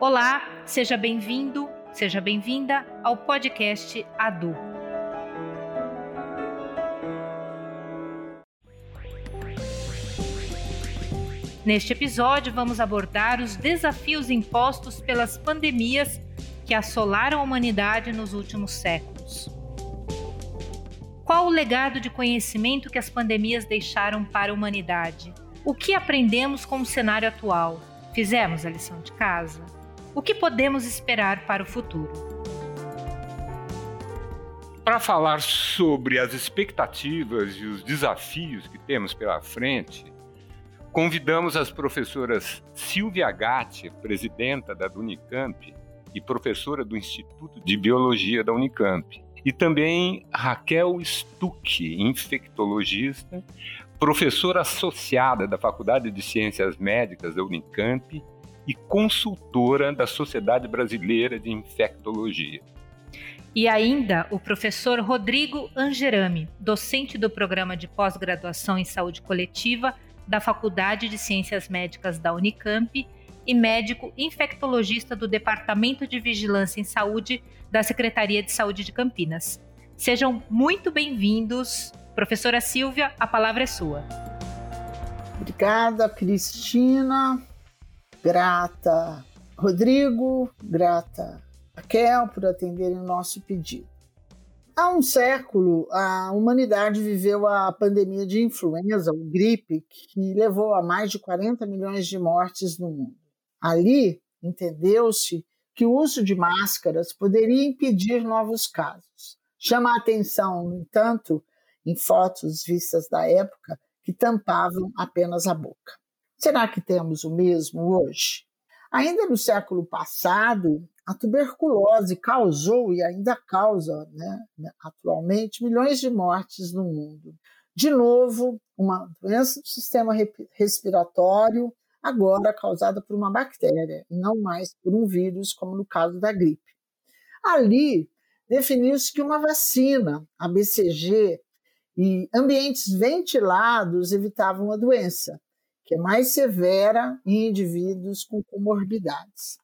Olá, seja bem-vindo, seja bem-vinda ao podcast Adu. Neste episódio, vamos abordar os desafios impostos pelas pandemias que assolaram a humanidade nos últimos séculos. Qual o legado de conhecimento que as pandemias deixaram para a humanidade? O que aprendemos com o cenário atual? Fizemos a lição de casa? O que podemos esperar para o futuro? Para falar sobre as expectativas e os desafios que temos pela frente, convidamos as professoras Silvia Gatti, presidenta da Unicamp e professora do Instituto de Biologia da Unicamp, e também Raquel Stuck, infectologista, professora associada da Faculdade de Ciências Médicas da Unicamp e consultora da Sociedade Brasileira de Infectologia. E ainda o professor Rodrigo Angerami, docente do programa de pós-graduação em saúde coletiva da Faculdade de Ciências Médicas da Unicamp e médico infectologista do Departamento de Vigilância em Saúde da Secretaria de Saúde de Campinas. Sejam muito bem-vindos. Professora Silvia, a palavra é sua. Obrigada, Cristina grata Rodrigo, grata Raquel por atenderem o nosso pedido. Há um século, a humanidade viveu a pandemia de influenza, ou gripe, que levou a mais de 40 milhões de mortes no mundo. Ali, entendeu-se que o uso de máscaras poderia impedir novos casos. Chama a atenção, no entanto, em fotos vistas da época, que tampavam apenas a boca. Será que temos o mesmo hoje? Ainda no século passado, a tuberculose causou e ainda causa, né, atualmente, milhões de mortes no mundo. De novo, uma doença do sistema respiratório, agora causada por uma bactéria, e não mais por um vírus, como no caso da gripe. Ali, definiu-se que uma vacina, a BCG, e ambientes ventilados evitavam a doença que é mais severa em indivíduos com comorbidades.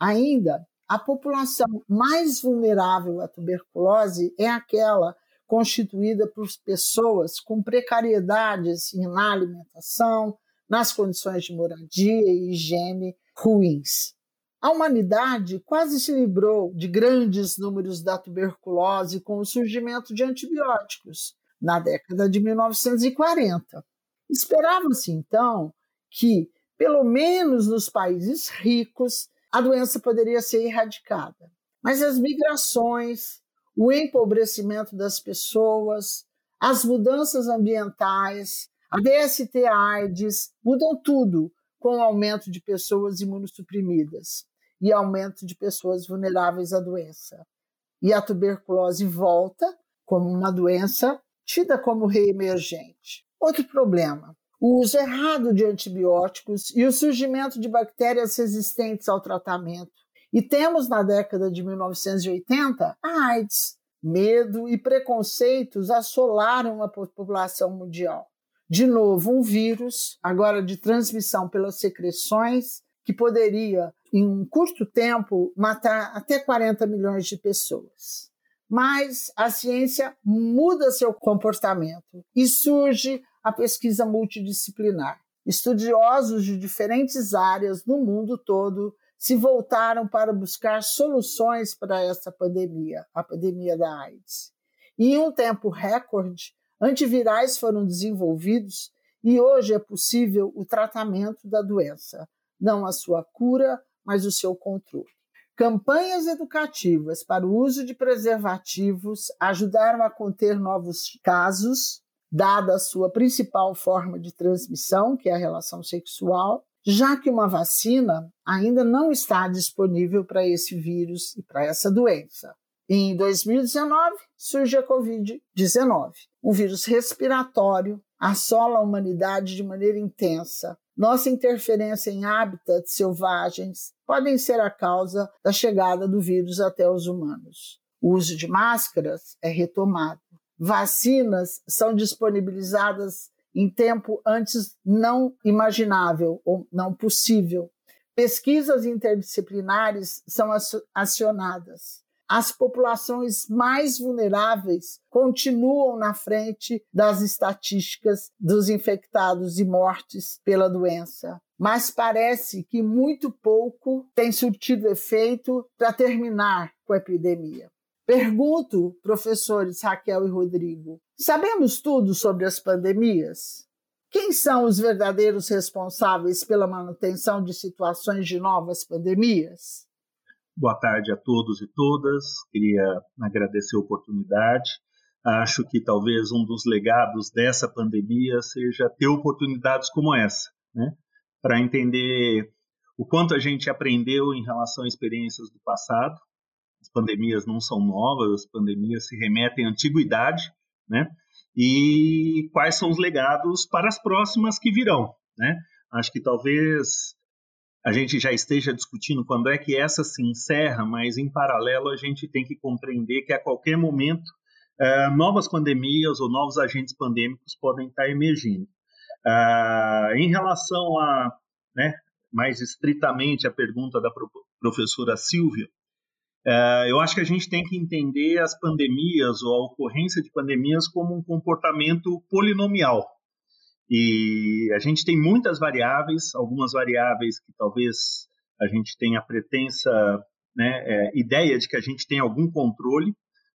Ainda, a população mais vulnerável à tuberculose é aquela constituída por pessoas com precariedades na alimentação, nas condições de moradia e higiene ruins. A humanidade quase se livrou de grandes números da tuberculose com o surgimento de antibióticos na década de 1940. Esperava-se então que, pelo menos nos países ricos, a doença poderia ser erradicada. Mas as migrações, o empobrecimento das pessoas, as mudanças ambientais, a DST AIDS mudam tudo com o aumento de pessoas imunossuprimidas e aumento de pessoas vulneráveis à doença. E a tuberculose volta como uma doença tida como reemergente. Outro problema: o uso errado de antibióticos e o surgimento de bactérias resistentes ao tratamento. E temos na década de 1980 a AIDS. Medo e preconceitos assolaram a população mundial. De novo, um vírus, agora de transmissão pelas secreções, que poderia, em um curto tempo, matar até 40 milhões de pessoas. Mas a ciência muda seu comportamento e surge a pesquisa multidisciplinar. Estudiosos de diferentes áreas no mundo todo se voltaram para buscar soluções para essa pandemia, a pandemia da AIDS. E em um tempo recorde, antivirais foram desenvolvidos e hoje é possível o tratamento da doença, não a sua cura, mas o seu controle. Campanhas educativas para o uso de preservativos ajudaram a conter novos casos dada a sua principal forma de transmissão, que é a relação sexual, já que uma vacina ainda não está disponível para esse vírus e para essa doença. Em 2019, surge a Covid-19, um vírus respiratório, assola a humanidade de maneira intensa. Nossa interferência em hábitats selvagens podem ser a causa da chegada do vírus até os humanos. O uso de máscaras é retomado vacinas são disponibilizadas em tempo antes não imaginável ou não possível. pesquisas interdisciplinares são acionadas. As populações mais vulneráveis continuam na frente das estatísticas dos infectados e mortes pela doença mas parece que muito pouco tem surtido efeito para terminar com a epidemia. Pergunto, professores Raquel e Rodrigo, sabemos tudo sobre as pandemias? Quem são os verdadeiros responsáveis pela manutenção de situações de novas pandemias? Boa tarde a todos e todas. Queria agradecer a oportunidade. Acho que talvez um dos legados dessa pandemia seja ter oportunidades como essa, né? para entender o quanto a gente aprendeu em relação a experiências do passado. As pandemias não são novas, as pandemias se remetem à antiguidade, né? E quais são os legados para as próximas que virão, né? Acho que talvez a gente já esteja discutindo quando é que essa se encerra, mas em paralelo a gente tem que compreender que a qualquer momento uh, novas pandemias ou novos agentes pandêmicos podem estar emergindo. Uh, em relação a, né, mais estritamente a pergunta da professora Silvia, uh, eu acho que a gente tem que entender as pandemias ou a ocorrência de pandemias como um comportamento polinomial. E a gente tem muitas variáveis, algumas variáveis que talvez a gente tenha a pretensa né, é, ideia de que a gente tem algum controle,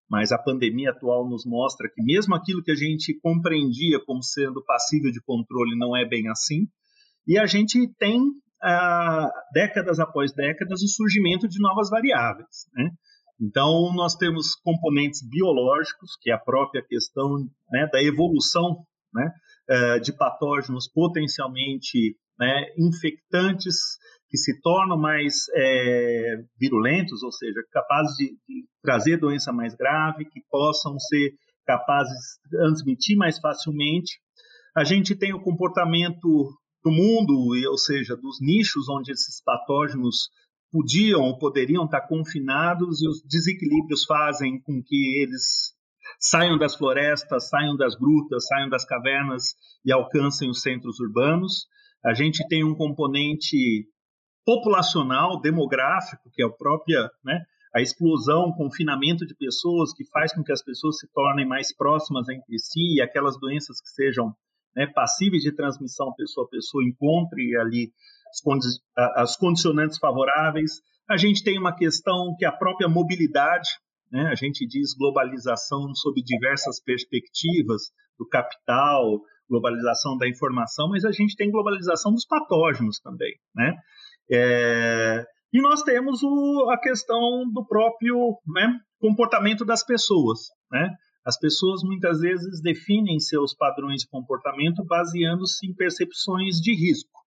mas a pandemia atual nos mostra que mesmo aquilo que a gente compreendia como sendo passível de controle não é bem assim. E a gente tem, décadas após décadas, o surgimento de novas variáveis. Né? Então, nós temos componentes biológicos, que é a própria questão né, da evolução né, eh, de patógenos potencialmente né, infectantes que se tornam mais é, virulentos, ou seja, capazes de, de, trazer doença mais grave, que possam ser capazes de transmitir mais facilmente. A gente tem o comportamento do mundo, ou seja, dos nichos onde esses patógenos podiam ou poderiam estar confinados e os desequilíbrios fazem com que eles saiam das florestas, saiam das grutas, saiam das cavernas e alcancem os centros urbanos. A gente tem um componente populacional, demográfico, que é a própria, né, a explosão, o confinamento de pessoas, que faz com que as pessoas se tornem mais próximas entre si e aquelas doenças que sejam né, passíveis de transmissão pessoa a pessoa encontre ali as, condi as condicionantes favoráveis. A gente tem uma questão que é a própria mobilidade, né, a gente diz globalização sob diversas perspectivas do capital, globalização da informação, mas a gente tem globalização dos patógenos também, né? É, e nós temos o, a questão do próprio né, comportamento das pessoas. Né? As pessoas muitas vezes definem seus padrões de comportamento baseando-se em percepções de risco.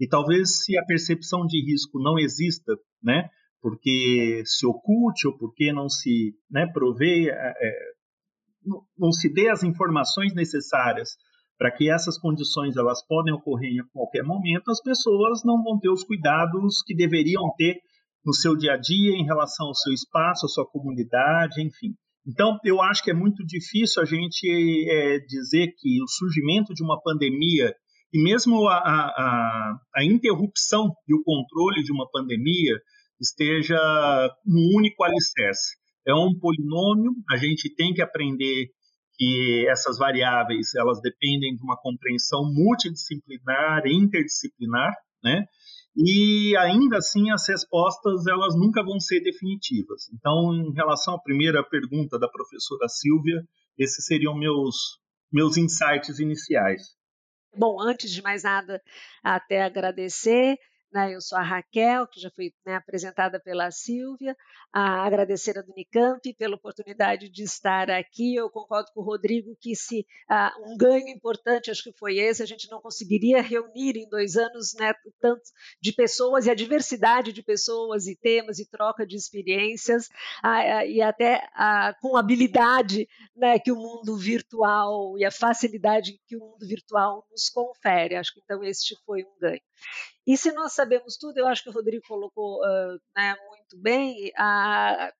E talvez se a percepção de risco não exista, né, porque se oculte ou porque não se né, provê, é, é não se dê as informações necessárias para que essas condições elas podem ocorrer em qualquer momento, as pessoas não vão ter os cuidados que deveriam ter no seu dia a dia em relação ao seu espaço, à sua comunidade, enfim. Então, eu acho que é muito difícil a gente é, dizer que o surgimento de uma pandemia e mesmo a, a, a, interrupção e o controle de uma pandemia esteja no único alicerce. É um polinômio, a gente tem que aprender que essas variáveis elas dependem de uma compreensão multidisciplinar, interdisciplinar, né? E ainda assim as respostas elas nunca vão ser definitivas. Então, em relação à primeira pergunta da professora Silvia, esses seriam meus meus insights iniciais. Bom, antes de mais nada, até agradecer eu sou a Raquel, que já foi né, apresentada pela Silvia, a agradecer a do Unicamp pela oportunidade de estar aqui. Eu concordo com o Rodrigo que se uh, um ganho importante acho que foi esse, a gente não conseguiria reunir em dois anos né, tanto de pessoas e a diversidade de pessoas e temas e troca de experiências uh, e até uh, com habilidade né, que o mundo virtual e a facilidade que o mundo virtual nos confere. Acho que então este foi um ganho. E se nós sabemos tudo, eu acho que o Rodrigo colocou uh, né, muito bem, a,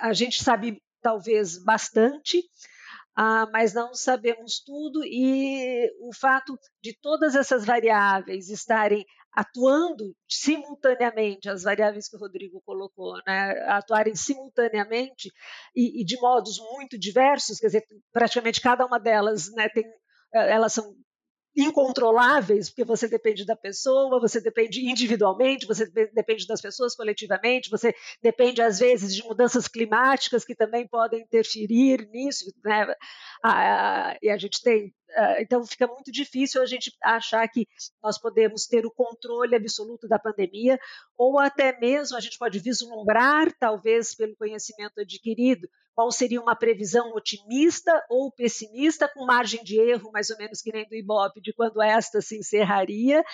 a gente sabe talvez bastante, ah, mas não sabemos tudo, e o fato de todas essas variáveis estarem atuando simultaneamente, as variáveis que o Rodrigo colocou, né, atuarem simultaneamente e, e, de modos muito diversos, quer dizer, praticamente cada uma delas né, tem, eh, elas são incontroláveis, porque você depende da pessoa, você depende individualmente, você depende das pessoas coletivamente, você depende, às vezes, de mudanças climáticas que também podem interferir nisso, né? Ah, e a gente tem ah, então fica muito difícil a gente achar que nós podemos ter o controle absoluto da pandemia, ou até mesmo a gente pode vislumbrar, talvez pelo conhecimento adquirido, qual seria uma previsão otimista ou pessimista, com margem de erro, mais ou menos que nem do Ibope, de quando esta se encerraria,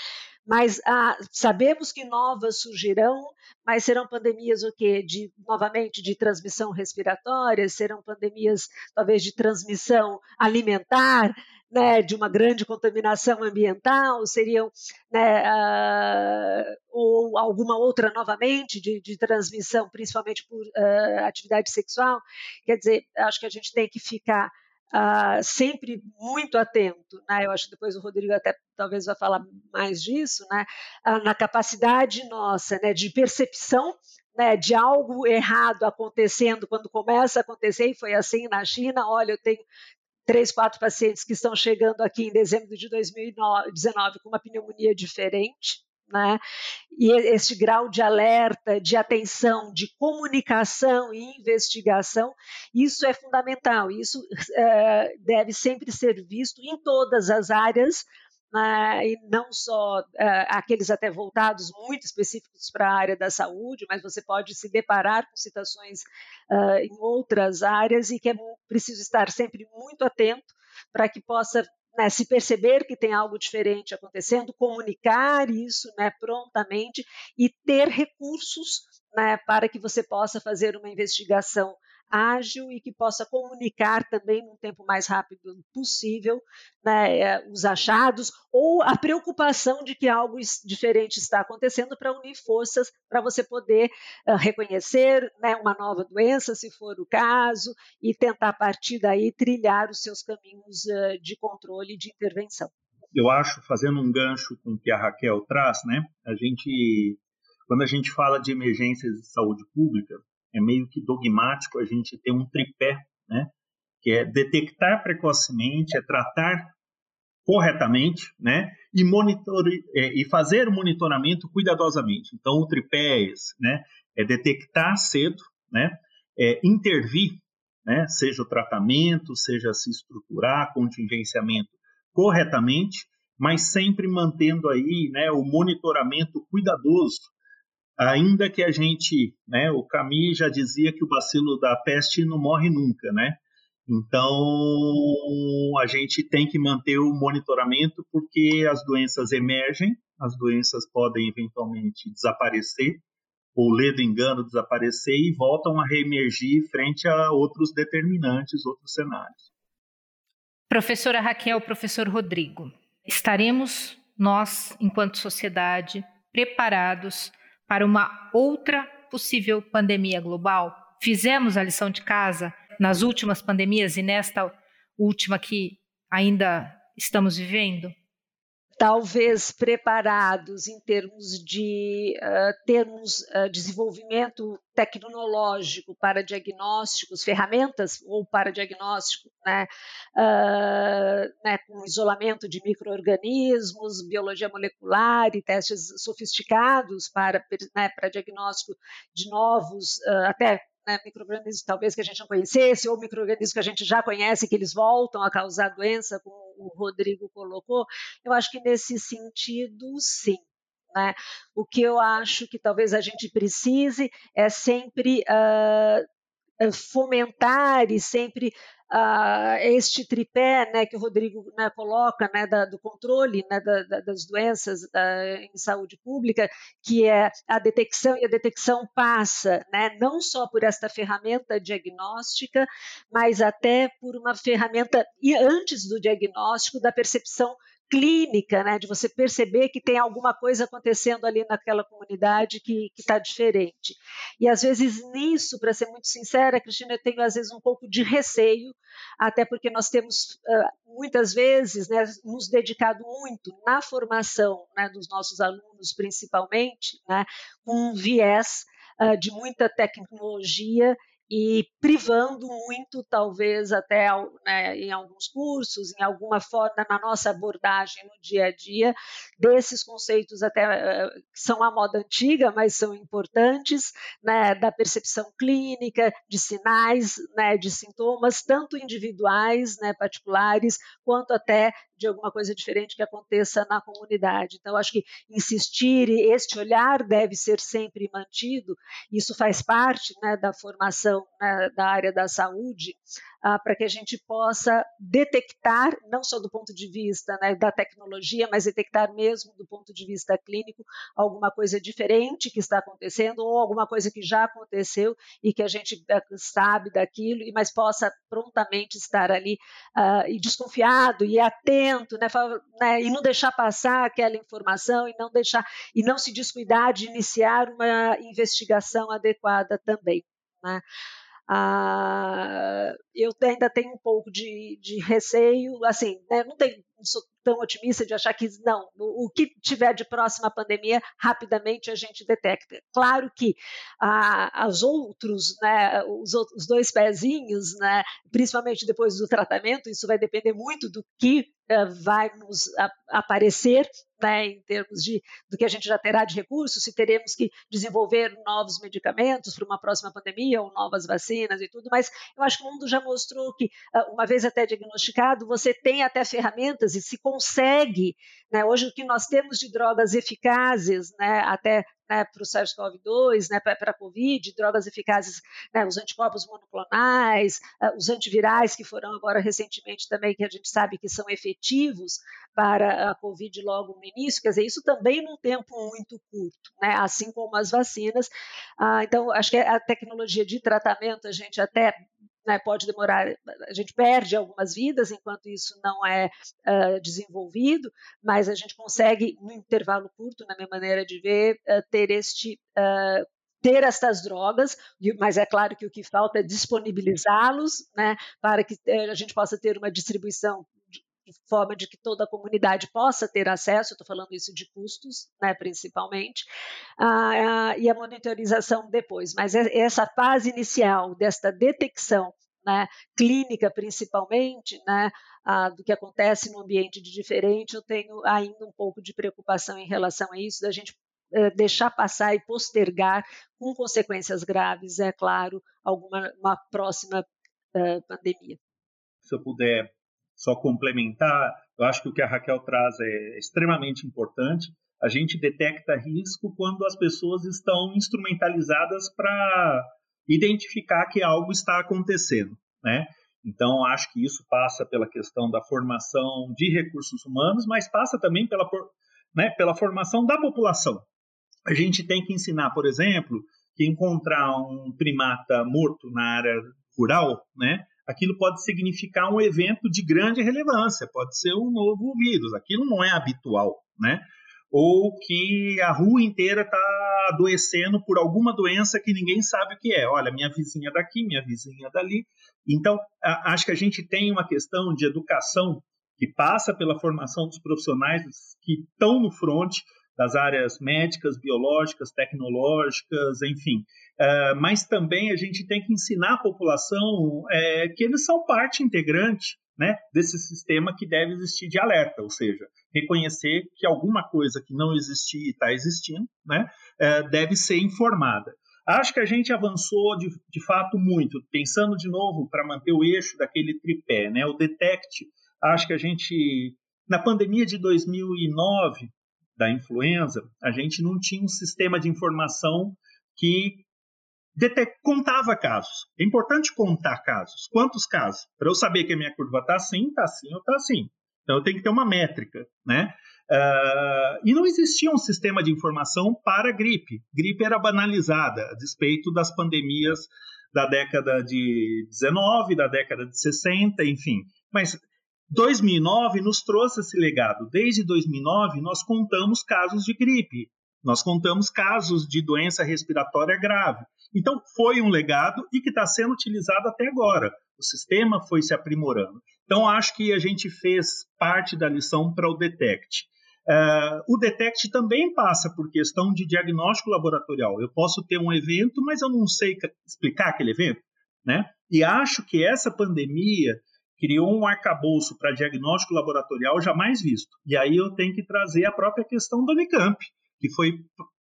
mas ah, sabemos que novas surgirão, mas serão pandemias o quê? De, novamente, de transmissão respiratória, serão pandemias talvez de transmissão alimentar, né, de uma grande contaminação ambiental, seriam né, uh, ou alguma outra novamente de, de transmissão, principalmente por uh, atividade sexual. Quer dizer, acho que a gente tem que ficar Uh, sempre muito atento, né? eu acho que depois o Rodrigo até talvez vai falar mais disso, né? Na capacidade nossa né, de percepção né, de algo errado acontecendo quando começa a acontecer, e foi assim na China, olha, eu tenho três, quatro pacientes que estão chegando aqui em dezembro de 2019 com uma pneumonia diferente, né? E esse grau de alerta, de atenção, de comunicação e investigação, isso é fundamental. Isso é, deve sempre ser visto em todas as áreas né, e não só uh, aqueles até voltados muito específicos para a área da saúde, mas você pode se deparar com situações uh, em outras áreas e que é preciso estar sempre muito atento para que possa né, se perceber que tem algo diferente acontecendo, comunicar isso né, prontamente e ter recursos né, para que você possa fazer uma investigação ágil e que possa comunicar também num tempo mais rápido possível né, é, os achados ou a preocupação de que algo diferente está acontecendo para unir forças para você poder uh, reconhecer né, uma nova doença, se for o caso, e tentar a partir daí trilhar os seus caminhos uh, de controle e de intervenção. Eu acho, fazendo um gancho com o que a Raquel traz, né, a gente, quando a gente fala de emergências de saúde pública, é meio que dogmático a gente ter um tripé, né? Que é detectar precocemente, é tratar corretamente, né? E, monitor, é, e fazer o monitoramento cuidadosamente. Então, o tripé é esse, né? É detectar cedo, né? É intervir, né? Seja o tratamento, seja se estruturar, contingenciamento corretamente, mas sempre mantendo aí, né? O monitoramento cuidadoso ainda que a gente, né, o Camille já dizia que o bacilo da peste não morre nunca, né? Então, a gente tem que manter o monitoramento porque as doenças emergem, as doenças podem eventualmente desaparecer, ou ler do engano desaparecer e voltam a reemergir frente a outros determinantes, outros cenários. Professora Raquel, professor Rodrigo, estaremos nós, enquanto sociedade, preparados para uma outra possível pandemia global? Fizemos a lição de casa nas últimas pandemias e nesta última que ainda estamos vivendo? Talvez preparados em termos de uh, termos uh, desenvolvimento tecnológico para diagnósticos, ferramentas ou para diagnóstico, né, uh, né, com isolamento de microorganismos, biologia molecular e testes sofisticados para, né, para diagnóstico de novos, até né, micro-organismos talvez que a gente não conhecesse, ou micro-organismos que a gente já conhece, que eles voltam a causar doença, como o Rodrigo colocou, eu acho que nesse sentido, sim. Né? O que eu acho que talvez a gente precise é sempre uh, fomentar e sempre uh, este tripé né, que o Rodrigo né, coloca né, da, do controle né, da, da, das doenças em saúde pública, que é a detecção, e a detecção passa né, não só por esta ferramenta diagnóstica, mas até por uma ferramenta, e antes do diagnóstico, da percepção clínica, né, de você perceber que tem alguma coisa acontecendo ali naquela comunidade que está diferente. E às vezes nisso, para ser muito sincera, Cristina, eu tenho às vezes um pouco de receio, até porque nós temos muitas vezes né, nos dedicado muito na formação né, dos nossos alunos, principalmente, né, com um viés de muita tecnologia e privando muito, talvez até né, em alguns cursos, em alguma forma, na nossa abordagem no dia a dia, desses conceitos até eh, que são a moda antiga, mas são importantes, né, da percepção clínica, de sinais, né, de sintomas, tanto individuais, né, particulares, quanto até de alguma coisa diferente que aconteça na comunidade. Então, acho que insistir este olhar deve ser sempre mantido. Isso faz parte né, da formação né, da área da saúde, ah, para que a gente possa detectar, não só do ponto de vista né, da tecnologia, mas detectar mesmo do ponto de vista clínico alguma coisa diferente que está acontecendo ou alguma coisa que já aconteceu e que a gente eh, sabe daquilo, mas possa prontamente estar ali uh, e desconfiado e atento, né, né, e não deixar passar aquela informação e não deixar e não se descuidar de iniciar uma investigação adequada também. Né? Ah, eu ainda tenho um pouco de, de receio, assim, né, não, não sou tão otimista de achar que não, o, o, que tiver de próxima pandemia, rapidamente a gente detecta. Claro que ah, os outros, né, os, os dois pezinhos, né, principalmente depois do tratamento, isso vai depender muito do que uh, vai nos aparecer né, em termos de do que a gente já terá de recursos, se teremos que desenvolver novos medicamentos para uma próxima pandemia ou novas vacinas e tudo, mas eu acho que o mundo já mostrou que, ah, uma vez até diagnosticado, você tem até ferramentas e se consegue, né, hoje o que nós temos de drogas eficazes, né, até né, para o SARS-CoV-2, né, para a Covid, drogas eficazes, né, os anticorpos monoclonais, uh, os antivirais que foram agora recentemente também, que a gente sabe que são efetivos para a Covid logo no início, quer dizer, isso também num tempo muito curto, né, assim como as vacinas. Uh, então, acho que a tecnologia de tratamento, a gente até né, pode demorar, a gente perde algumas vidas enquanto isso não é uh, desenvolvido, mas a gente consegue, no intervalo curto, na minha maneira de ver, uh, ter este. Uh, ter estas drogas, mas é claro que o que falta é disponibilizá-los, né, para que eh, a gente possa ter uma distribuição de forma de que toda a comunidade possa ter acesso, estou falando isso de custos, né, principalmente, ah, ah, e a monitorização depois. Mas essa fase inicial desta detecção né, clínica principalmente, né, ah, do que acontece no ambiente de diferente, eu tenho ainda um pouco de preocupação em relação a isso, da gente eh, deixar passar e postergar com consequências graves, é claro, alguma uma próxima eh, pandemia. Se eu puder só complementar, eu acho que o que a Raquel traz é extremamente importante. A gente detecta risco quando as pessoas estão instrumentalizadas para identificar que algo está acontecendo, né? Então, acho que isso passa pela questão da formação de recursos humanos, mas passa também pela, né, pela formação da população. A gente tem que ensinar, por exemplo, que encontrar um primata morto na área rural, né, aquilo pode significar um evento de grande relevância, pode ser um novo vírus, aquilo não é habitual, né? Ou que a rua inteira está adoecendo por alguma doença que ninguém sabe o que é. Olha, minha vizinha daqui, minha vizinha dali. Então, acho que a gente tem uma questão de educação que passa pela formação dos profissionais que estão no front das áreas médicas, biológicas, tecnológicas, enfim, Uh, mas também a gente tem que ensinar a população é, que eles são parte integrante né, desse sistema que deve existir de alerta, ou seja, reconhecer que alguma coisa que não existia e está existindo né, é, deve ser informada. Acho que a gente avançou de, de fato muito, pensando de novo para manter o eixo daquele tripé, né, o detect. Acho que a gente, na pandemia de 2009 da influenza, a gente não tinha um sistema de informação que contava casos. É importante contar casos. Quantos casos? Para eu saber que a minha curva está assim, está assim ou está assim. Então eu tenho que ter uma métrica, né? Uh, e não existia um sistema de informação para gripe. Gripe era banalizada, a despeito das pandemias da década de 19, da década de 60, enfim. Mas 2009 nos trouxe esse legado. Desde 2009, nós contamos casos de gripe, nós contamos casos de doença respiratória grave. Então, foi um legado e que está sendo utilizado até agora. O sistema foi se aprimorando. Então, acho que a gente fez parte da lição para o Detect. Uh, o Detect também passa por questão de diagnóstico laboratorial. Eu posso ter um evento, mas eu não sei explicar aquele evento. Né? E acho que essa pandemia criou um arcabouço para diagnóstico laboratorial jamais visto. E aí eu tenho que trazer a própria questão do Unicamp, que foi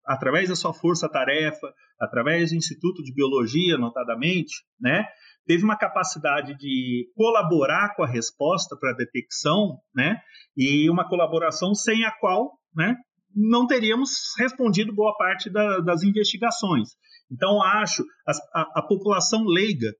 através da sua força-tarefa, através do Instituto de Biologia, notadamente, né, teve uma capacidade de colaborar com a resposta para a detecção, né, e uma colaboração sem a qual, né, não teríamos respondido boa parte da, das investigações. Então, acho a, a, a população leiga,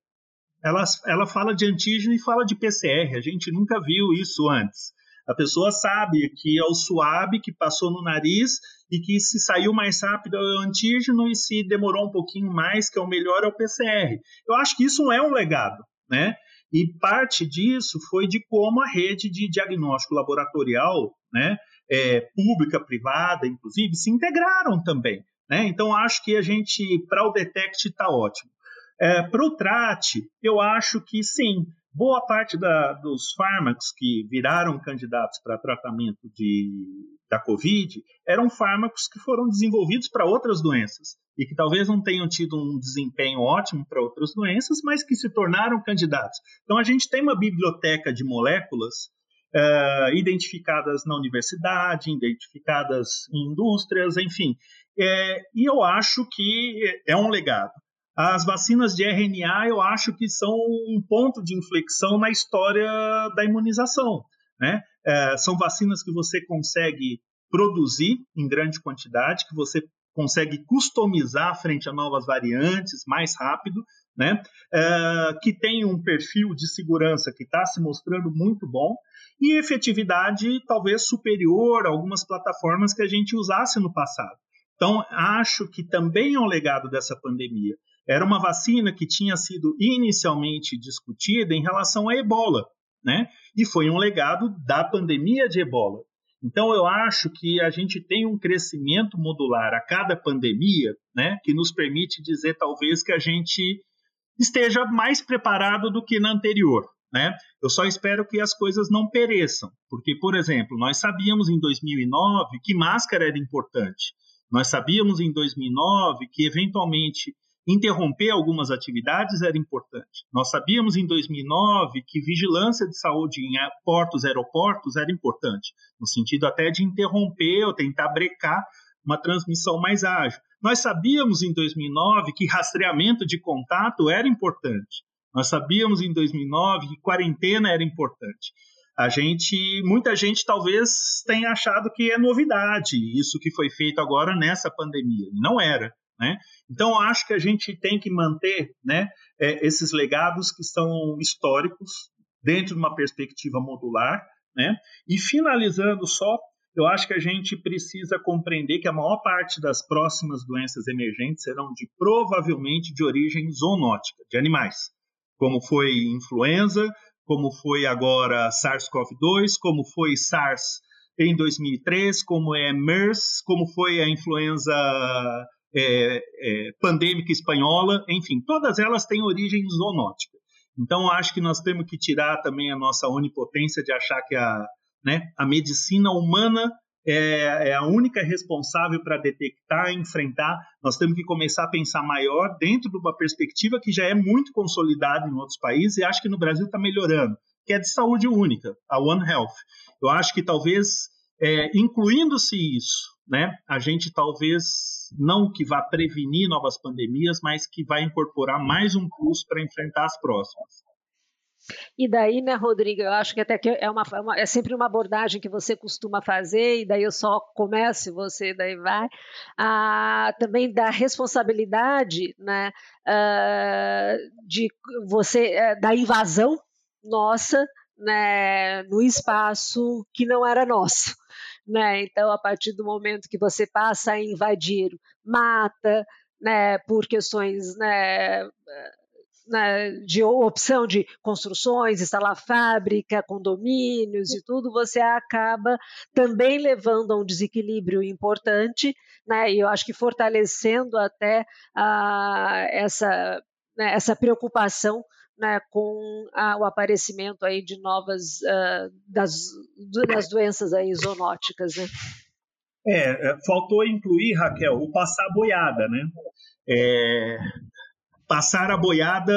ela, ela fala de antígeno e fala de PCR. A gente nunca viu isso antes. A pessoa sabe que é o suave que passou no nariz e que se saiu mais rápido é o antígeno e se demorou um pouquinho mais, que é o melhor, é o PCR. Eu acho que isso é um legado, né? E parte disso foi de como a rede de diagnóstico laboratorial, né, é, pública, privada, inclusive, se integraram também. Né? Então, acho que a gente, para o Detect, está ótimo. É, para o TRAT, eu acho que sim, boa parte da, dos fármacos que viraram candidatos para tratamento de, da Covid eram fármacos que foram desenvolvidos para outras doenças e que talvez não tenham tido um desempenho ótimo para outras doenças, mas que se tornaram candidatos. Então, a gente tem uma biblioteca de moléculas uh, identificadas na universidade, identificadas em indústrias, enfim. É, e eu acho que é um legado. As vacinas de RNA eu acho que são um ponto de inflexão na história da imunização. Né? É, são vacinas que você consegue produzir em grande quantidade, que você consegue customizar frente a novas variantes mais rápido, né? É, que tem um perfil de segurança que está se mostrando muito bom e efetividade talvez superior a algumas plataformas que a gente usasse no passado. Então, acho que também é um legado dessa pandemia. Era uma vacina que tinha sido inicialmente discutida em relação à ebola, né? E foi um legado da pandemia de ebola. Então, eu acho que a gente tem um crescimento modular a cada pandemia, né, que nos permite dizer, talvez, que a gente esteja mais preparado do que na anterior. Né? Eu só espero que as coisas não pereçam, porque, por exemplo, nós sabíamos em 2009 que máscara era importante. Nós sabíamos em 2009 que, eventualmente, interromper algumas atividades era importante. Nós sabíamos em 2009 que vigilância de saúde em portos, aeroportos era importante, no sentido até de interromper ou tentar brecar uma transmissão mais ágil. Nós sabíamos em 2009 que rastreamento de contato era importante. Nós sabíamos em 2009 que quarentena era importante. A gente, muita gente talvez tenha achado que é novidade isso que foi feito agora nessa pandemia. Não era. Né? Então, acho que a gente tem que manter né, é, esses legados que são históricos dentro de uma perspectiva modular. Né? E finalizando só, eu acho que a gente precisa compreender que a maior parte das próximas doenças emergentes serão de provavelmente de origem zoonótica, de animais, como foi influenza, como foi agora SARS-CoV-2, como foi SARS em 2003, como é MERS, como foi a influenza é, é, pandêmica espanhola, enfim, todas elas têm origem zoonótica. Então, acho que nós temos que tirar também a nossa onipotência de achar que a, né, a medicina humana é, é a única responsável para detectar enfrentar. Nós temos que começar a pensar maior dentro de uma perspectiva que já é muito consolidada em outros países e acho que no Brasil está melhorando, que é de saúde única, a One Health. Eu acho que talvez, é, incluindo-se isso, né, a gente talvez não que vá prevenir novas pandemias, mas que vai incorporar mais um plus para enfrentar as próximas. E daí, né, Rodrigo, eu acho que até que é, uma, é uma, é sempre uma abordagem que você costuma fazer, e daí eu só começo e você daí vai, ah, também da responsabilidade né, ah, de você, eh, da invasão nossa né, no espaço que não era nosso. Né? Então, a partir do momento que você passa a invadir mata, né, por questões né, né, de opção de construções, instalar fábrica, condomínios e tudo, você acaba também levando a um desequilíbrio importante, né, e eu acho que fortalecendo até a, essa, né, essa preocupação né, com a, o aparecimento aí de novas uh, das, das doenças aí zoonóticas, né? É, é, faltou incluir, Raquel, o passar boiada, né? É, passar a boiada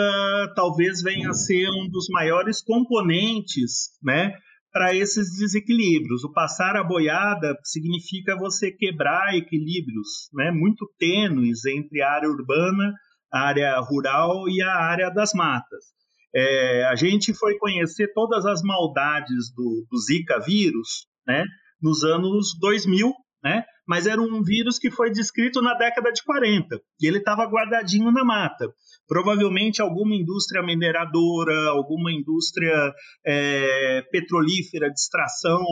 talvez venha a ser um dos maiores componentes, né, para esses desequilíbrios. O passar a boiada significa você quebrar equilíbrios, né, muito tênues entre a área urbana, a área rural e a área das matas. É, a gente foi conhecer todas as maldades do, do Zika vírus, né, nos anos 2000, né? Mas era um vírus que foi descrito na década de 40 e ele estava guardadinho na mata. Provavelmente alguma indústria mineradora, alguma indústria é, petrolífera de extração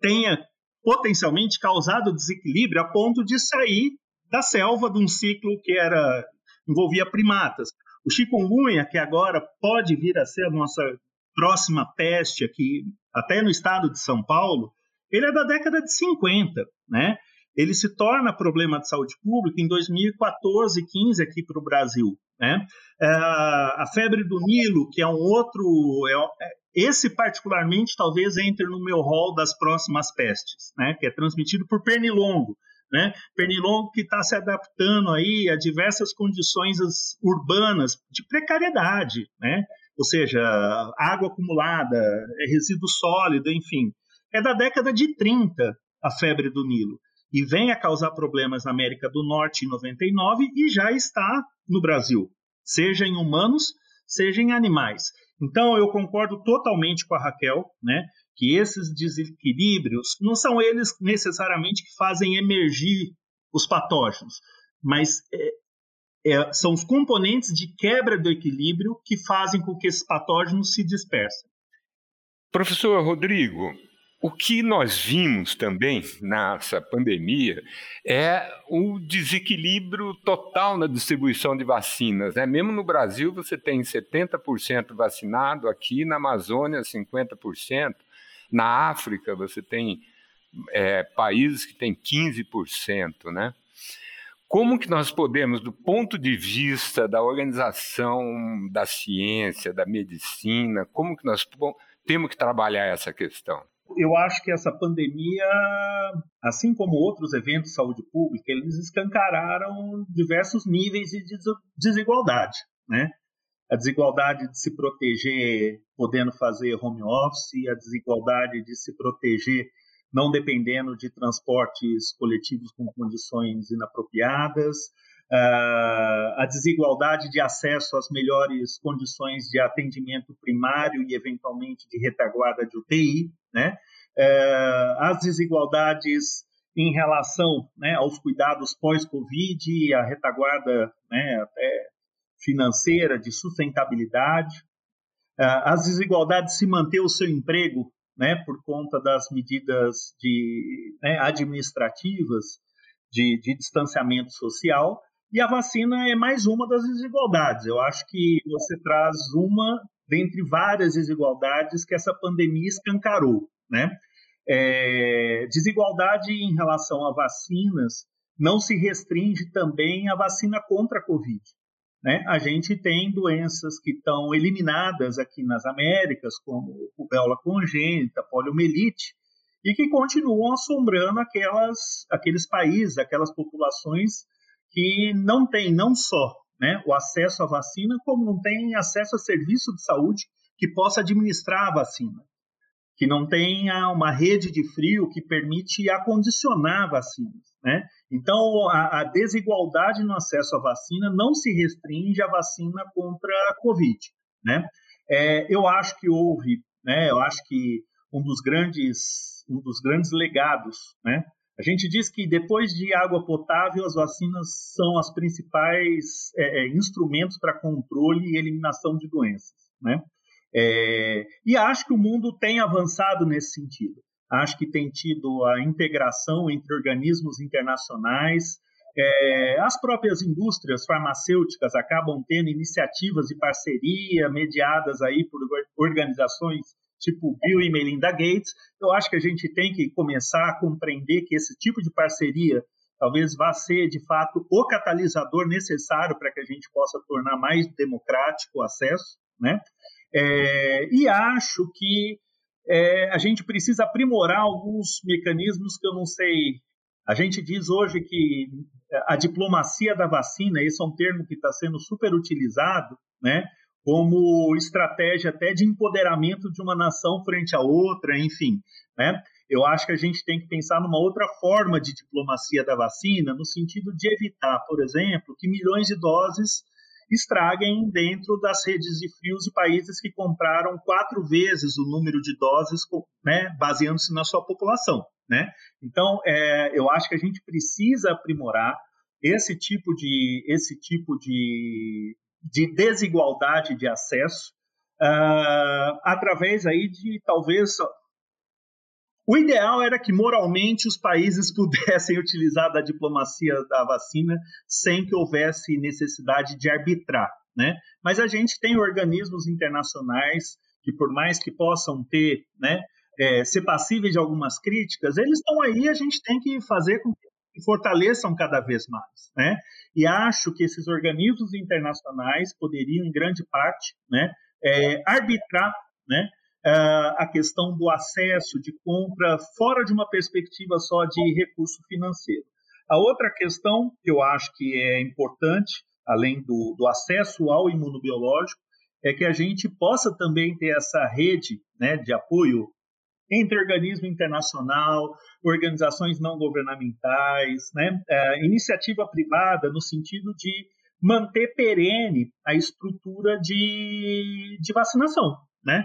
tenha potencialmente causado desequilíbrio a ponto de sair da selva de um ciclo que era envolvia primatas. O chikungunya, que agora pode vir a ser a nossa próxima peste aqui, até no estado de São Paulo, ele é da década de 50, né? Ele se torna problema de saúde pública em 2014, 15 aqui para o Brasil, né? É, a febre do Nilo, que é um outro, é, é, esse particularmente talvez entre no meu rol das próximas pestes, né? Que é transmitido por pernilongo. Né? Pernilongo que está se adaptando aí a diversas condições urbanas de precariedade, né? ou seja, água acumulada, resíduo sólido, enfim é da década de 30 a febre do Nilo e vem a causar problemas na América do Norte em 99 e já está no Brasil, seja em humanos, seja em animais. Então eu concordo totalmente com a Raquel, né, que esses desequilíbrios não são eles necessariamente que fazem emergir os patógenos, mas é, é, são os componentes de quebra do equilíbrio que fazem com que esses patógenos se dispersem. Professor Rodrigo, o que nós vimos também nessa pandemia é o desequilíbrio total na distribuição de vacinas. Né? Mesmo no Brasil, você tem 70% vacinado, aqui na Amazônia, 50%. Na África, você tem é, países que têm 15%. Né? Como que nós podemos, do ponto de vista da organização da ciência, da medicina, como que nós temos que trabalhar essa questão? eu acho que essa pandemia, assim como outros eventos de saúde pública, eles escancararam diversos níveis de desigualdade, né? A desigualdade de se proteger podendo fazer home office, a desigualdade de se proteger não dependendo de transportes coletivos com condições inapropriadas, a desigualdade de acesso às melhores condições de atendimento primário e, eventualmente, de retaguarda de UTI, né? É, as desigualdades em relação né, aos cuidados pós-Covid, a retaguarda né, até financeira, de sustentabilidade, é, as desigualdades de se manter o seu emprego né, por conta das medidas de, né, administrativas de, de distanciamento social, e a vacina é mais uma das desigualdades. Eu acho que você traz uma dentre várias desigualdades que essa pandemia escancarou, né? É, desigualdade em relação a vacinas não se restringe também à vacina contra a Covid. Né? A gente tem doenças que estão eliminadas aqui nas Américas, como rubéola congênita, poliomielite, e que continuam assombrando aquelas, aqueles países, aquelas populações que não têm não só né, o acesso à vacina, como não tem acesso a serviço de saúde que possa administrar a vacina, que não tenha uma rede de frio que permite acondicionar vacinas. Né? Então, a, a, desigualdade no acesso à vacina não se restringe à vacina contra a Covid. Né? É, eu acho que houve, né, eu acho que um dos grandes, um dos grandes legados né, a gente diz que depois de água potável, as vacinas são os principais é, é, instrumentos para controle e eliminação de doenças. Né? É, e acho que o mundo tem avançado nesse sentido. Acho que tem tido a integração entre organismos internacionais, É, as próprias indústrias farmacêuticas acabam tendo iniciativas de parceria mediadas aí por organizações tipo Bill e Melinda Gates. Eu acho que a gente tem que começar a compreender que esse tipo de parceria talvez vá ser de fato o catalisador necessário para que a gente possa tornar mais democrático o acesso, né? É, e acho que é, a gente precisa aprimorar alguns mecanismos que eu não sei a gente diz hoje que a diplomacia da vacina, esse é um termo que está sendo super utilizado, né, como estratégia até de empoderamento de uma nação frente a outra, enfim, né? Eu acho que a gente tem que pensar numa outra forma de diplomacia da vacina, no sentido de evitar, por exemplo, que milhões de doses estraguem dentro das redes de frios de países que compraram quatro vezes o número de doses, né, baseando-se na sua população. Né? Então, é, eu acho que a gente precisa aprimorar esse tipo de, esse tipo de, de desigualdade de acesso uh, através aí de talvez o ideal era que moralmente os países pudessem utilizar da diplomacia da vacina sem que houvesse necessidade de arbitrar, né? Mas a gente tem organismos internacionais que por mais que possam ter, né, é, ser passíveis de algumas críticas, eles estão aí, a gente tem que fazer com que fortaleçam cada vez mais, né? E acho que esses organismos internacionais poderiam, em grande parte, né, é, arbitrar, né, a questão do acesso de compra fora de uma perspectiva só de recurso financeiro. A outra questão que eu acho que é importante, além do, do acesso ao imunobiológico, é que a gente possa também ter essa rede né, de apoio entre organismo internacional, organizações não governamentais, né, é, iniciativa privada, no sentido de manter perene a estrutura de, de vacinação. Né?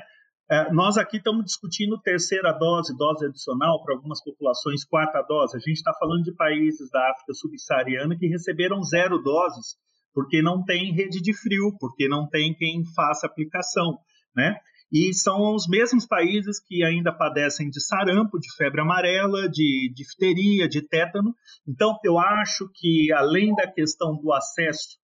É, nós aqui estamos discutindo terceira dose, dose adicional para algumas populações, quarta dose. A gente está falando de países da África subsaariana que receberam zero doses, porque não tem rede de frio, porque não tem quem faça aplicação. Né? E são os mesmos países que ainda padecem de sarampo, de febre amarela, de difteria, de tétano. Então, eu acho que, além da questão do acesso,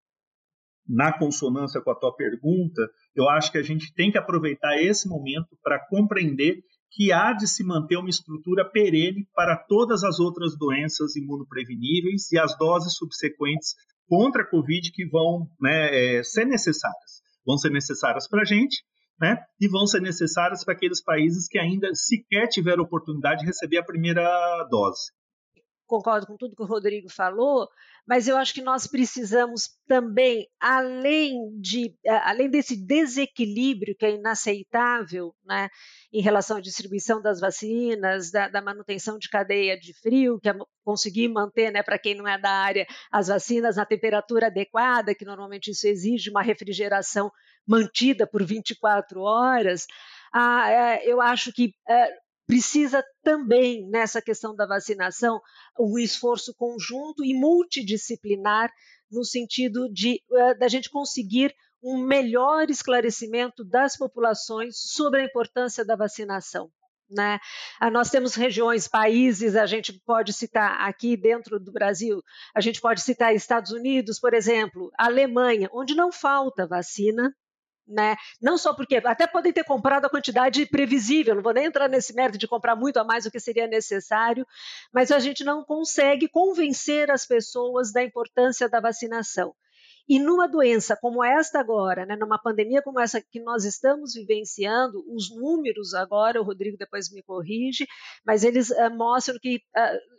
na consonância com a tua pergunta, eu acho que a gente tem que aproveitar esse momento para compreender que há de se manter uma estrutura perene para todas as outras doenças imunopreveníveis e as doses subsequentes contra a Covid que vão né, é, ser necessárias. Vão ser necessárias para a gente, né? E vão ser necessárias para aqueles países que ainda sequer tiveram oportunidade de receber a primeira dose. Concordo com tudo que o Rodrigo falou, mas eu acho que nós precisamos também, além, de, além desse desequilíbrio que é inaceitável né, em relação à distribuição das vacinas, da, da manutenção de cadeia de frio, que é conseguir manter, né, para quem não é da área, as vacinas na temperatura adequada, que normalmente isso exige uma refrigeração mantida por 24 horas, ah, é, eu acho que é, precisa também, nessa questão da vacinação, um esforço conjunto e multidisciplinar, no sentido de uh, da gente conseguir um melhor esclarecimento das populações sobre a importância da vacinação. Né? Ah, nós temos regiões, países, a gente pode citar aqui dentro do Brasil, a gente pode citar Estados Unidos, por exemplo, Alemanha, onde não falta vacina, né? Não só porque até podem ter comprado a quantidade previsível, não vou nem entrar nesse mérito de comprar muito a mais do que seria necessário, mas a gente não consegue convencer as pessoas da importância da vacinação. E numa doença como esta agora, né, numa pandemia como essa que nós estamos vivenciando, os números agora, o Rodrigo depois me corrige, mas eles uh, mostram que uh,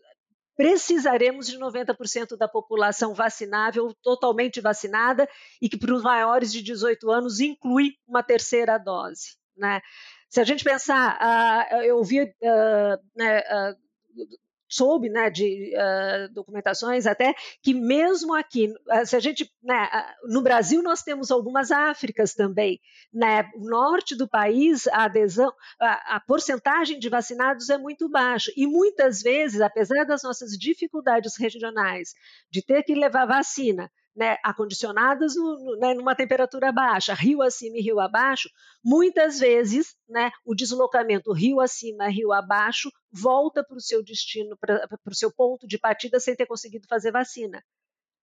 precisaremos de 90% da população vacinável, totalmente vacinada, e que para os maiores de 18 anos inclui uma terceira dose. Né? Se a gente pensar, uh, eu ouvi uh, né, uh, soube né, de uh, documentações até que mesmo aqui, uh, se a gente, né, no Brasil nós temos algumas Áfricas também, né, o norte do país a adesão, a, a porcentagem de vacinados é muito baixa. E muitas vezes, apesar das nossas dificuldades regionais de ter que levar vacina né, acondicionadas no, no, né, numa temperatura baixa, rio acima e rio abaixo, muitas vezes né, o deslocamento rio acima, rio abaixo, volta para o seu destino, para o seu ponto de partida sem ter conseguido fazer vacina.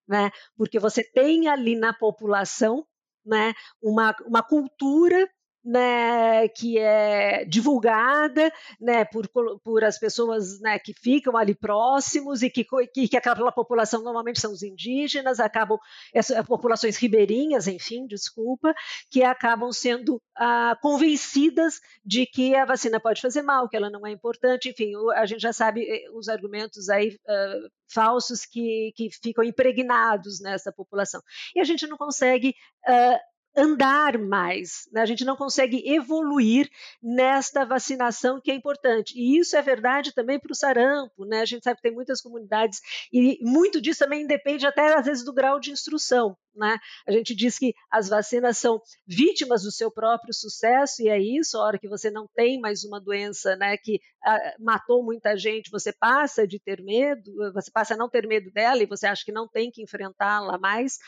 né? Porque você tem ali na população né, uma, uma cultura né, que é divulgada né, por, por as pessoas né, que ficam ali próximos e que, que, que aquela população normalmente são os indígenas, acabam, essas populações ribeirinhas, enfim, desculpa, que acabam sendo ah, convencidas de que a vacina pode fazer mal, que ela não é importante, enfim, a gente já sabe eh, os argumentos aí ah, falsos que, que ficam impregnados nessa população. E a gente não consegue uh, andar mais, né? a gente não consegue evoluir nesta vacinação que é importante. E isso é verdade também para o sarampo, né? A gente sabe que tem muitas comunidades e muito disso também depende até às vezes do grau de instrução. Né? A gente diz que as vacinas são vítimas do seu próprio sucesso, e é isso, a hora que você não tem mais uma doença né, que ah, matou muita gente, você passa de ter medo, você passa a não ter medo dela e você acha que não tem que enfrentá-la mais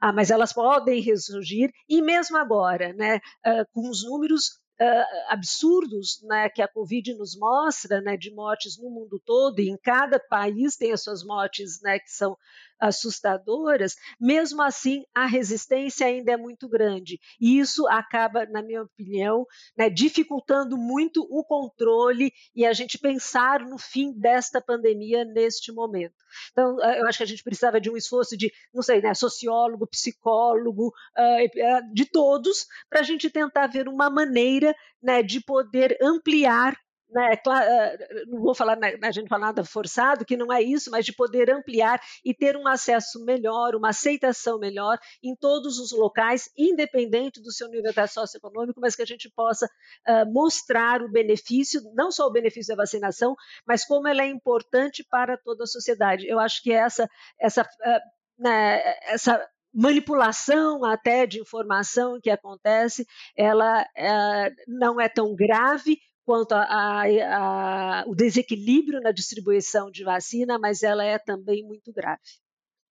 ah, mas elas podem ressurgir, e mesmo agora, né, uh, com os números Uh, absurdos né, que a Covid nos mostra, né, de mortes no mundo todo, e em cada país tem as suas mortes né, que são assustadoras, mesmo assim a resistência ainda é muito grande. E isso acaba, na minha opinião, né, dificultando muito o controle e a gente pensar no fim desta pandemia neste momento. Então, eh, eu acho que a gente precisava de um esforço de, não sei, né, sociólogo, psicólogo, eh, eh, de todos, para a gente tentar ver uma maneira né, de poder ampliar né, é não vou falar, né, a gente fala nada forçado, que não é isso, mas de poder ampliar e ter um acesso melhor, uma aceitação melhor em todos os locais, independente do seu nível socioeconômico, mas que a gente possa uh, mostrar o benefício, não só o benefício da vacinação, mas como ela é importante para toda a sociedade. Eu acho que essa, essa, uh, né, essa manipulação até de informação que acontece, ela uh, não é tão grave quanto ao desequilíbrio na distribuição de vacina, mas ela é também muito grave.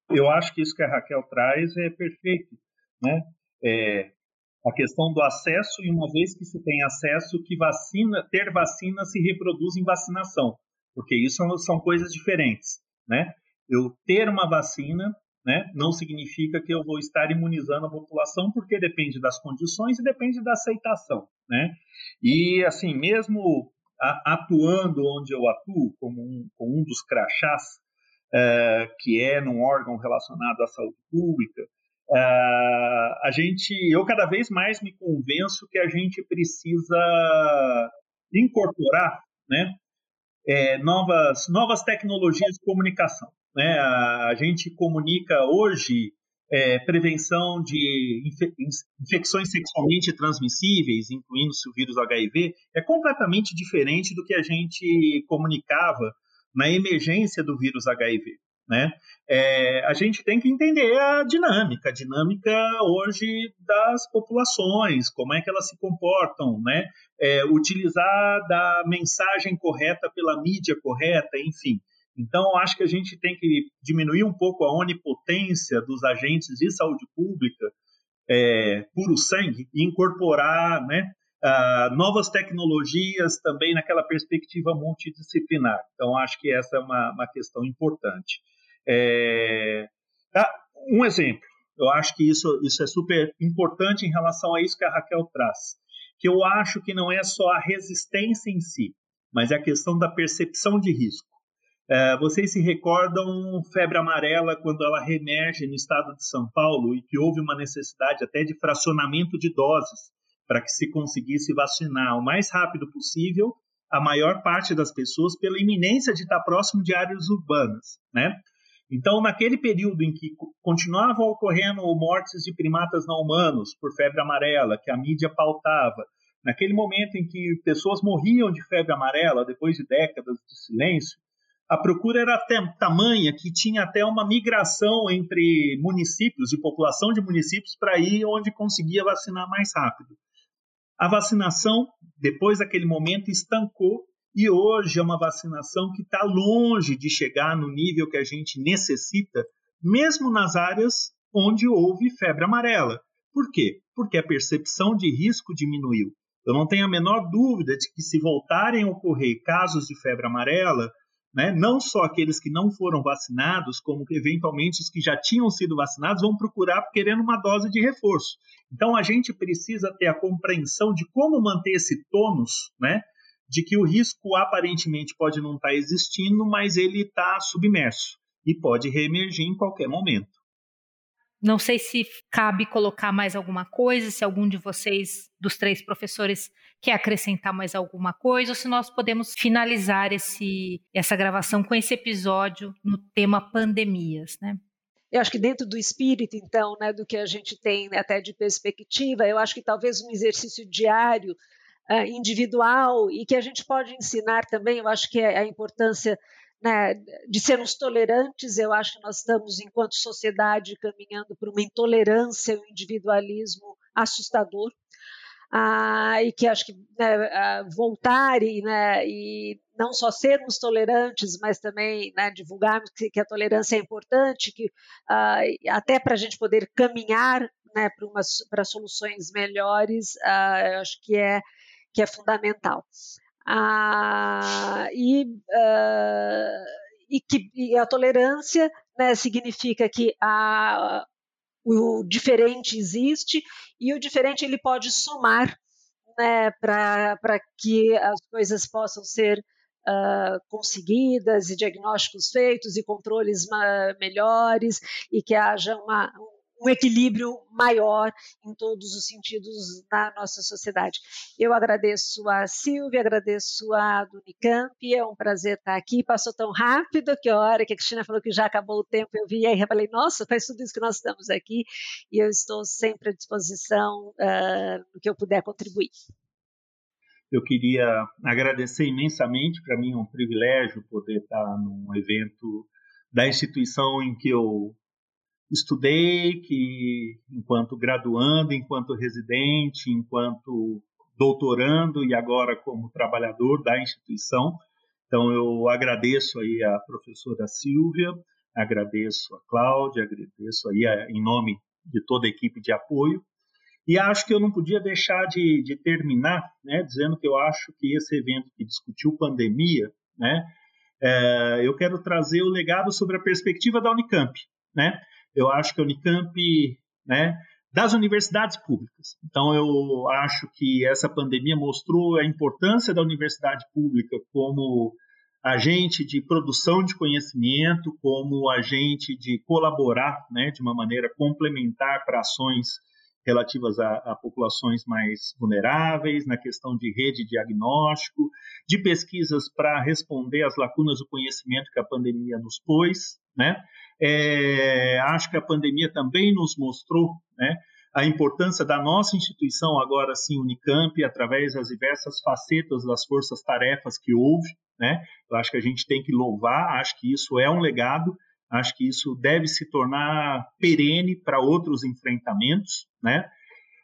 Eu acho que isso que a Raquel traz é perfeito, né? É, a questão do acesso e uma vez que se tem acesso, que vacina, ter vacina se reproduz em vacinação, porque isso são, são coisas diferentes, né? Eu ter uma vacina né, não significa que eu vou estar imunizando a população, porque depende das condições e depende da aceitação. Né? E, assim, mesmo atuando onde eu atuo, como um, como um dos crachás, é, que é num órgão relacionado à saúde pública, é, a gente, eu cada vez mais me convenço que a gente precisa incorporar né, é, novas, novas tecnologias de comunicação. Né? A, a gente comunica hoje é, prevenção de infe infecções sexualmente transmissíveis, incluindo-se o vírus HIV, é completamente diferente do que a gente comunicava na emergência do vírus HIV. Né? É, a gente tem que entender a dinâmica, a dinâmica hoje das populações, como é que elas se comportam, né? É, utilizar da mensagem correta pela mídia correta, enfim. Então, acho que a gente tem que diminuir um pouco a onipotência dos agentes de saúde pública, é, puro sangue, e incorporar né, novas tecnologias também naquela perspectiva multidisciplinar. Então, acho que essa é uma, uma questão importante. É, ah, um exemplo, eu acho que isso, isso é super importante em relação a isso que a Raquel traz, que eu acho que não é só a resistência em si, mas é a questão da percepção de risco. É, vocês se recordam febre amarela quando ela reemerge no estado de São Paulo e que houve uma necessidade até de fracionamento de doses para que se conseguisse vacinar o mais rápido possível a maior parte das pessoas pela iminência de estar próximo de áreas urbanas, né? Então, naquele período em que continuavam ocorrendo mortes de primatas não humanos por febre amarela, que a mídia pautava, naquele momento em que pessoas morriam de febre amarela depois de décadas de silêncio, a procura era até tamanha que tinha até uma migração entre municípios e população de municípios para ir onde conseguia vacinar mais rápido. A vacinação, depois daquele momento, estancou e hoje é uma vacinação que está longe de chegar no nível que a gente necessita, mesmo nas áreas onde houve febre amarela. Por quê? Porque a percepção de risco diminuiu. Eu não tenho a menor dúvida de que, se voltarem a ocorrer casos de febre amarela, né? não só aqueles que não foram vacinados, como eventualmente os que já tinham sido vacinados vão procurar querendo uma dose de reforço. Então a gente precisa ter a compreensão de como manter esse tônus, né? de que o risco aparentemente pode não estar existindo, mas ele está submerso e pode reemergir em qualquer momento. Não sei se cabe colocar mais alguma coisa, se algum de vocês, dos três professores, quer acrescentar mais alguma coisa, ou se nós podemos finalizar esse, essa gravação com esse episódio no tema pandemias, né? Eu acho que dentro do espírito, então, né, do que a gente tem até de perspectiva, eu acho que talvez um exercício diário, uh, individual, e que a gente pode ensinar também, eu acho que é a importância né, de sermos tolerantes. Eu acho que nós estamos, enquanto sociedade, caminhando para uma intolerância um individualismo assustador. Ah, e que acho que né, voltar e, né, e, não só sermos tolerantes, mas também né, divulgarmos que, que, a tolerância é importante, que ah, até para a gente poder caminhar né, para soluções melhores, ah, eu acho que é, que é fundamental. Ah, e, uh, e, que, e a tolerância né, significa que a, o diferente existe e o diferente ele pode somar né, para que as coisas possam ser uh, conseguidas e diagnósticos feitos e controles melhores e que haja uma, um equilíbrio maior em todos os sentidos na nossa sociedade. Eu agradeço a Silvia, agradeço a do Unicamp, é um prazer estar aqui. Passou tão rápido que a hora que a Cristina falou que já acabou o tempo, eu vi e falei, nossa, faz tudo isso que nós estamos aqui e eu estou sempre à disposição uh, no que eu puder contribuir. Eu queria agradecer imensamente, para mim é um privilégio poder estar num evento da instituição em que eu estudei, que enquanto graduando, enquanto residente, enquanto doutorando e agora como trabalhador da instituição. Então eu agradeço aí a professora Silvia, agradeço a Cláudia, agradeço aí a, em nome de toda a equipe de apoio. E acho que eu não podia deixar de, de terminar, né, dizendo que eu acho que esse evento que discutiu pandemia, né, é, eu quero trazer o legado sobre a perspectiva da Unicamp, né? Eu acho que a Unicamp, né, das universidades públicas. Então, eu acho que essa pandemia mostrou a importância da universidade pública como agente de produção de conhecimento, como agente de colaborar né, de uma maneira complementar para ações relativas a, a, populações mais vulneráveis, na questão de rede de diagnóstico, de pesquisas para responder às lacunas do conhecimento que a pandemia nos pôs, né? É, acho que a pandemia também nos mostrou né, a importância da nossa instituição, agora sim, Unicamp, através das diversas facetas das forças-tarefas que houve. Né? Eu acho que a gente tem que louvar, acho que isso é um legado, acho que isso deve se tornar perene para outros enfrentamentos. Né?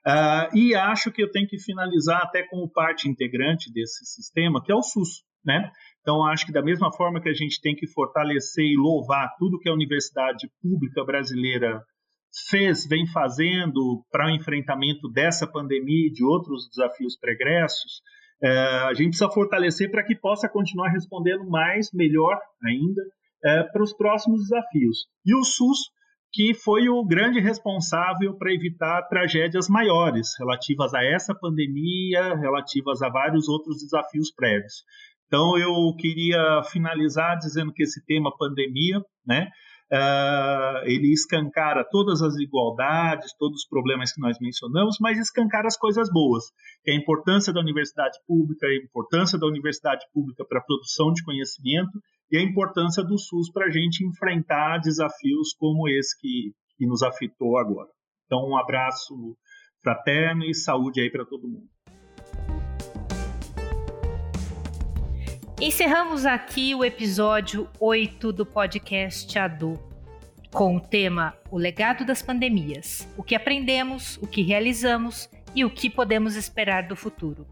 Uh, e acho que eu tenho que finalizar até como parte integrante desse sistema, que é o SUS. Né? Então, acho que da mesma forma que a gente tem que fortalecer e louvar tudo que a universidade pública brasileira fez, vem fazendo para o enfrentamento dessa pandemia e de outros desafios pregressos, é, a gente precisa fortalecer para que possa continuar respondendo mais, melhor ainda, é, para os próximos desafios. E o SUS, que foi o grande responsável para evitar tragédias maiores relativas a essa pandemia, relativas a vários outros desafios prévios. Então, eu queria finalizar dizendo que esse tema pandemia, né, uh, ele escancara todas as igualdades, todos os problemas que nós mencionamos, mas escancara as coisas boas, que é a importância da universidade pública, a importância da universidade pública para a produção de conhecimento e a importância do SUS para a gente enfrentar desafios como esse que, que nos afetou agora. Então, um abraço fraterno e saúde aí para todo mundo. Encerramos aqui o episódio 8 do podcast ADU, com o tema O legado das pandemias: o que aprendemos, o que realizamos e o que podemos esperar do futuro.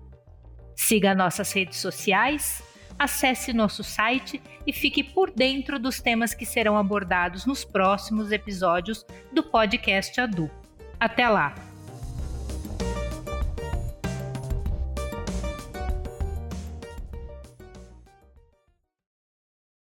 Siga nossas redes sociais, acesse nosso site e fique por dentro dos temas que serão abordados nos próximos episódios do podcast ADU. Até lá!